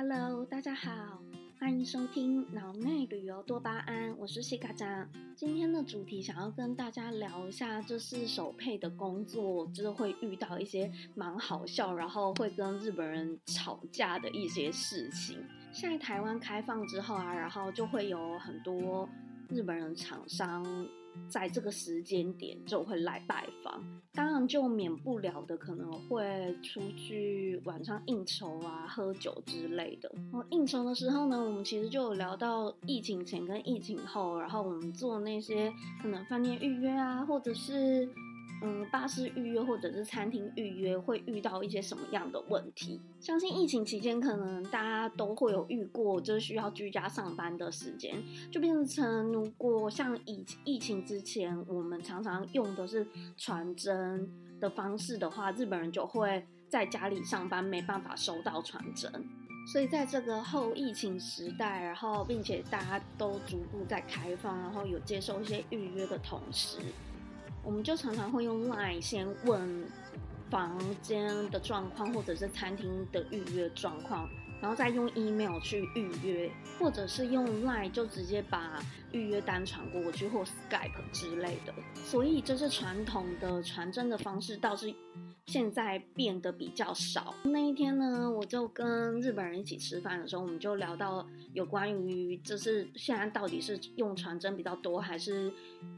Hello，大家好，欢迎收听脑内旅游多巴胺，我是西卡扎。今天的主题想要跟大家聊一下，就是手配的工作，就是会遇到一些蛮好笑，然后会跟日本人吵架的一些事情。现在台湾开放之后啊，然后就会有很多日本人厂商。在这个时间点就会来拜访，当然就免不了的可能会出去晚上应酬啊、喝酒之类的。然后应酬的时候呢，我们其实就有聊到疫情前跟疫情后，然后我们做那些可能饭店预约啊，或者是。嗯，巴士预约或者是餐厅预约会遇到一些什么样的问题？相信疫情期间可能大家都会有遇过，就是需要居家上班的时间，就变成如果像疫疫情之前我们常常用的是传真的方式的话，日本人就会在家里上班，没办法收到传真。所以在这个后疫情时代，然后并且大家都逐步在开放，然后有接受一些预约的同时。我们就常常会用 Line 先问房间的状况，或者是餐厅的预约状况，然后再用 email 去预约，或者是用 Line 就直接把预约单传过去，或 Skype 之类的。所以这是传统的传真的方式，倒是。现在变得比较少。那一天呢，我就跟日本人一起吃饭的时候，我们就聊到有关于，就是现在到底是用传真比较多，还是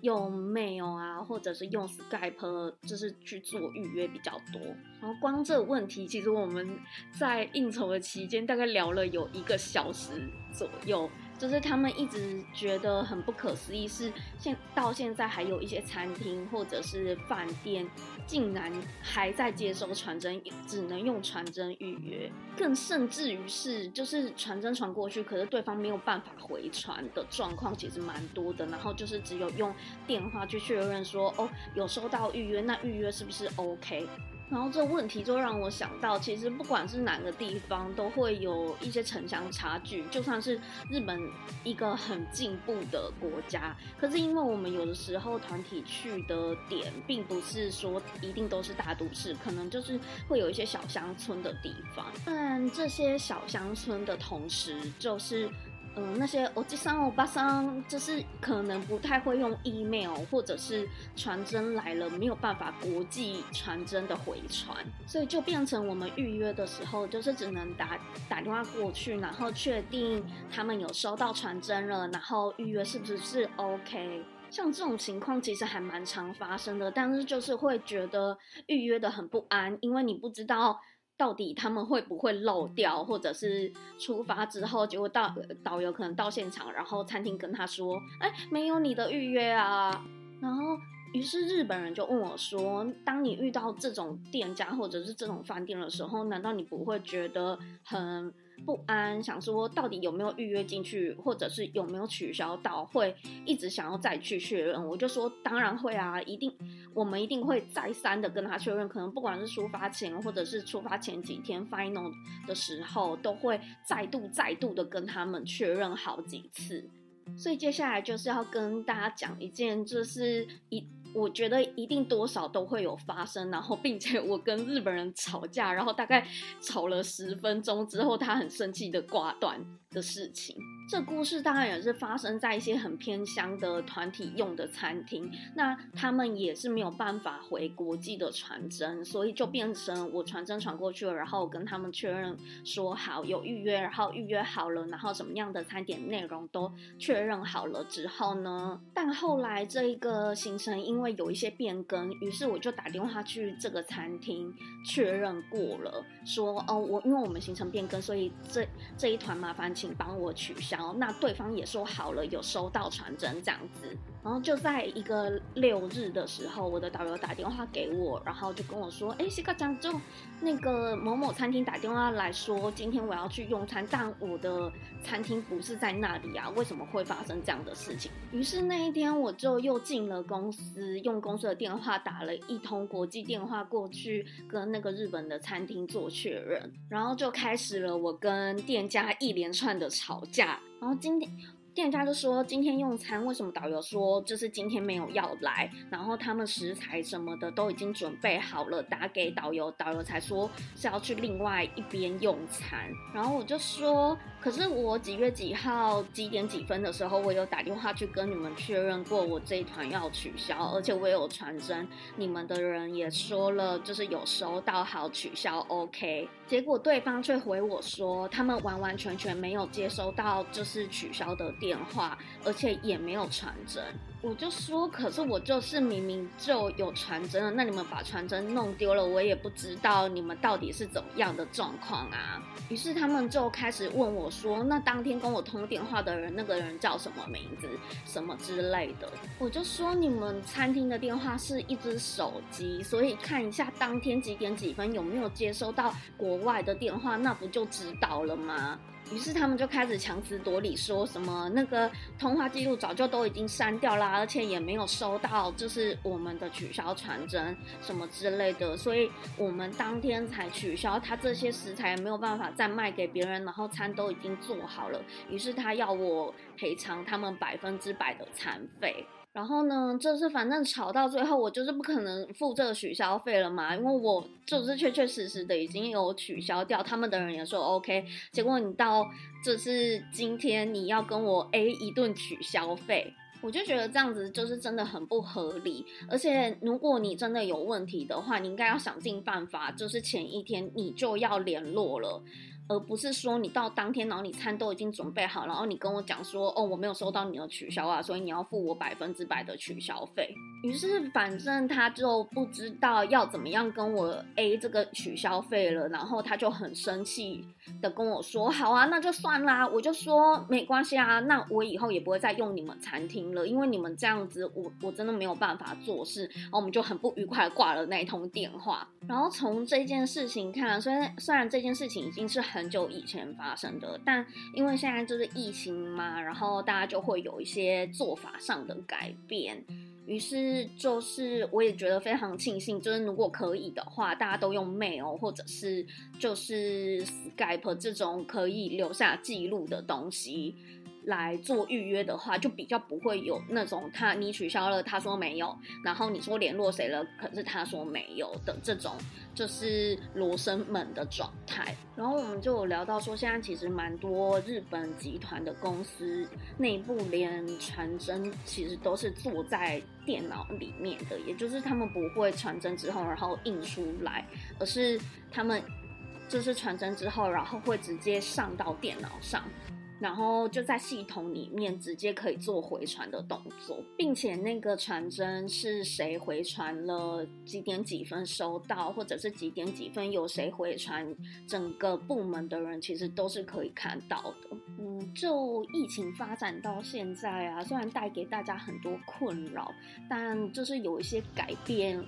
用 mail 啊，或者是用 Skype，就是去做预约比较多。然后光这个问题，其实我们在应酬的期间大概聊了有一个小时左右。就是他们一直觉得很不可思议，是现到现在还有一些餐厅或者是饭店，竟然还在接收传真，只能用传真预约。更甚至于是，就是传真传过去，可是对方没有办法回传的状况，其实蛮多的。然后就是只有用电话去确认说，哦，有收到预约，那预约是不是 OK？然后这个问题就让我想到，其实不管是哪个地方，都会有一些城乡差距。就算是日本一个很进步的国家，可是因为我们有的时候团体去的点，并不是说一定都是大都市，可能就是会有一些小乡村的地方。但这些小乡村的同时，就是。嗯，那些欧吉桑、欧巴桑，就是可能不太会用 email 或者是传真来了，没有办法国际传真的回传，所以就变成我们预约的时候，就是只能打打电话过去，然后确定他们有收到传真了，然后预约是不是是 OK。像这种情况其实还蛮常发生的，但是就是会觉得 预约的很不安，因为你不知道。到底他们会不会漏掉，或者是出发之后，结果到导游可能到现场，然后餐厅跟他说：“哎，没有你的预约啊。”然后，于是日本人就问我说：“当你遇到这种店家或者是这种饭店的时候，难道你不会觉得很？”不安，想说到底有没有预约进去，或者是有没有取消到，会一直想要再去确认。我就说当然会啊，一定，我们一定会再三的跟他确认。可能不管是出发前，或者是出发前几天 final 的时候，都会再度再度的跟他们确认好几次。所以接下来就是要跟大家讲一件，就是一。我觉得一定多少都会有发生，然后并且我跟日本人吵架，然后大概吵了十分钟之后，他很生气的挂断的事情。这故事当然也是发生在一些很偏乡的团体用的餐厅，那他们也是没有办法回国际的传真，所以就变成我传真传过去了，然后我跟他们确认说好有预约，然后预约好了，然后什么样的餐点内容都确认好了之后呢，但后来这一个行程因为有一些变更，于是我就打电话去这个餐厅确认过了，说哦我因为我们行程变更，所以这这一团麻烦请帮我取消。那对方也说好了，有收到传真这样子。然后就在一个六日的时候，我的导游打电话给我，然后就跟我说：“哎，西卡讲就那个某某餐厅打电话来说，今天我要去用餐，但我的餐厅不是在那里啊，为什么会发生这样的事情？”于是那一天我就又进了公司，用公司的电话打了一通国际电话过去，跟那个日本的餐厅做确认，然后就开始了我跟店家一连串的吵架。然后今天。店家就说今天用餐，为什么导游说就是今天没有要来？然后他们食材什么的都已经准备好了，打给导游，导游才说是要去另外一边用餐。然后我就说，可是我几月几号几点几分的时候，我有打电话去跟你们确认过，我这一团要取消，而且我有传真，你们的人也说了，就是有收到，好取消，OK。结果对方却回我说，他们完完全全没有接收到就是取消的电电话，而且也没有传真。我就说，可是我就是明明就有传真了，那你们把传真弄丢了，我也不知道你们到底是怎么样的状况啊。于是他们就开始问我说，那当天跟我通电话的人，那个人叫什么名字，什么之类的。我就说，你们餐厅的电话是一只手机，所以看一下当天几点几分有没有接收到国外的电话，那不就知道了吗？于是他们就开始强词夺理，说什么那个通话记录早就都已经删掉啦，而且也没有收到，就是我们的取消传真什么之类的，所以我们当天才取消。他这些食材没有办法再卖给别人，然后餐都已经做好了，于是他要我赔偿他们百分之百的餐费。然后呢，就是反正吵到最后，我就是不可能付这个取消费了嘛，因为我就是确确实实的已经有取消掉，他们的人也说 OK，结果你到这是今天你要跟我 A 一顿取消费，我就觉得这样子就是真的很不合理。而且如果你真的有问题的话，你应该要想尽办法，就是前一天你就要联络了。而不是说你到当天，然后你餐都已经准备好，然后你跟我讲说，哦，我没有收到你的取消啊，所以你要付我百分之百的取消费。于是反正他就不知道要怎么样跟我 A 这个取消费了，然后他就很生气的跟我说，好啊，那就算啦。我就说没关系啊，那我以后也不会再用你们餐厅了，因为你们这样子，我我真的没有办法做事。然后我们就很不愉快挂了那一通电话。然后从这件事情看，虽然虽然这件事情已经是很。很久以前发生的，但因为现在就是疫情嘛，然后大家就会有一些做法上的改变。于是就是我也觉得非常庆幸，就是如果可以的话，大家都用 mail 或者是就是 Skype 这种可以留下记录的东西。来做预约的话，就比较不会有那种他你取消了，他说没有，然后你说联络谁了，可是他说没有的这种，就是罗生门的状态。然后我们就有聊到说，现在其实蛮多日本集团的公司内部连传真其实都是坐在电脑里面的，也就是他们不会传真之后然后印出来，而是他们就是传真之后，然后会直接上到电脑上。然后就在系统里面直接可以做回传的动作，并且那个传真是谁回传了，几点几分收到，或者是几点几分有谁回传，整个部门的人其实都是可以看到的。嗯，就疫情发展到现在啊，虽然带给大家很多困扰，但就是有一些改变。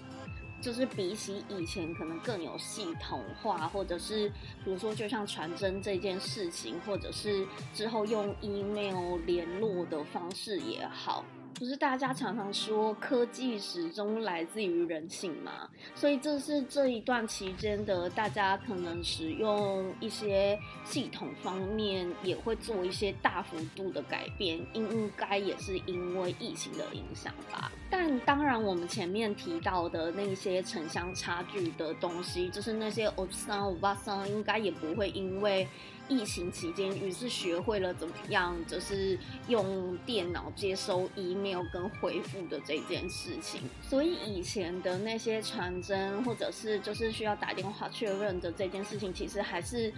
就是比起以前可能更有系统化，或者是比如说就像传真这件事情，或者是之后用 email 联络的方式也好。不是大家常常说科技始终来自于人性吗？所以这是这一段期间的大家可能使用一些系统方面也会做一些大幅度的改变，应该也是因为疫情的影响吧。但当然，我们前面提到的那些城乡差距的东西，就是那些欧桑欧巴桑，应该也不会因为。疫情期间，于是学会了怎么样，就是用电脑接收 email 跟回复的这件事情。所以以前的那些传真，或者是就是需要打电话确认的这件事情，其实还是。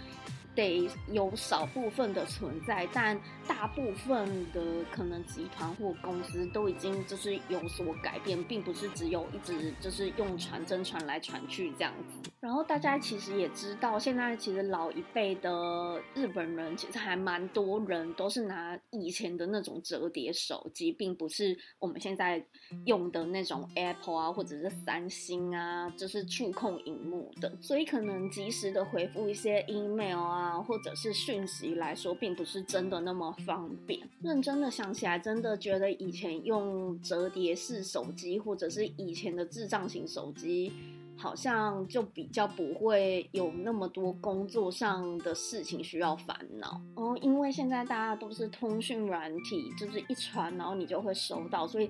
得有少部分的存在，但大部分的可能集团或公司都已经就是有所改变，并不是只有一直就是用传真传来传去这样子。然后大家其实也知道，现在其实老一辈的日本人其实还蛮多人都是拿以前的那种折叠手机，并不是我们现在用的那种 Apple 啊或者是三星啊，就是触控荧幕的，所以可能及时的回复一些 email 啊。啊，或者是讯息来说，并不是真的那么方便。认真的想起来，真的觉得以前用折叠式手机，或者是以前的智障型手机。好像就比较不会有那么多工作上的事情需要烦恼哦，因为现在大家都是通讯软体，就是一传，然后你就会收到，所以。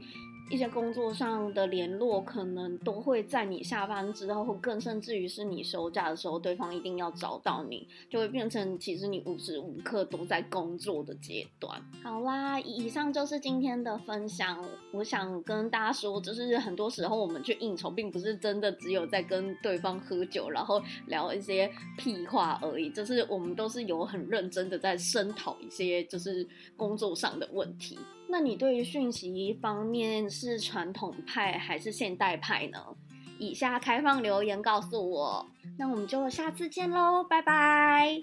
一些工作上的联络，可能都会在你下班之后，或更甚至于是你休假的时候，对方一定要找到你，就会变成其实你无时无刻都在工作的阶段。好啦，以上就是今天的分享。我想跟大家说，就是很多时候我们去应酬，并不是真的只有在跟对方喝酒，然后聊一些屁话而已，就是我们都是有很认真的在声讨一些就是工作上的问题。那你对于讯息方面是传统派还是现代派呢？以下开放留言告诉我。那我们就下次见喽，拜拜。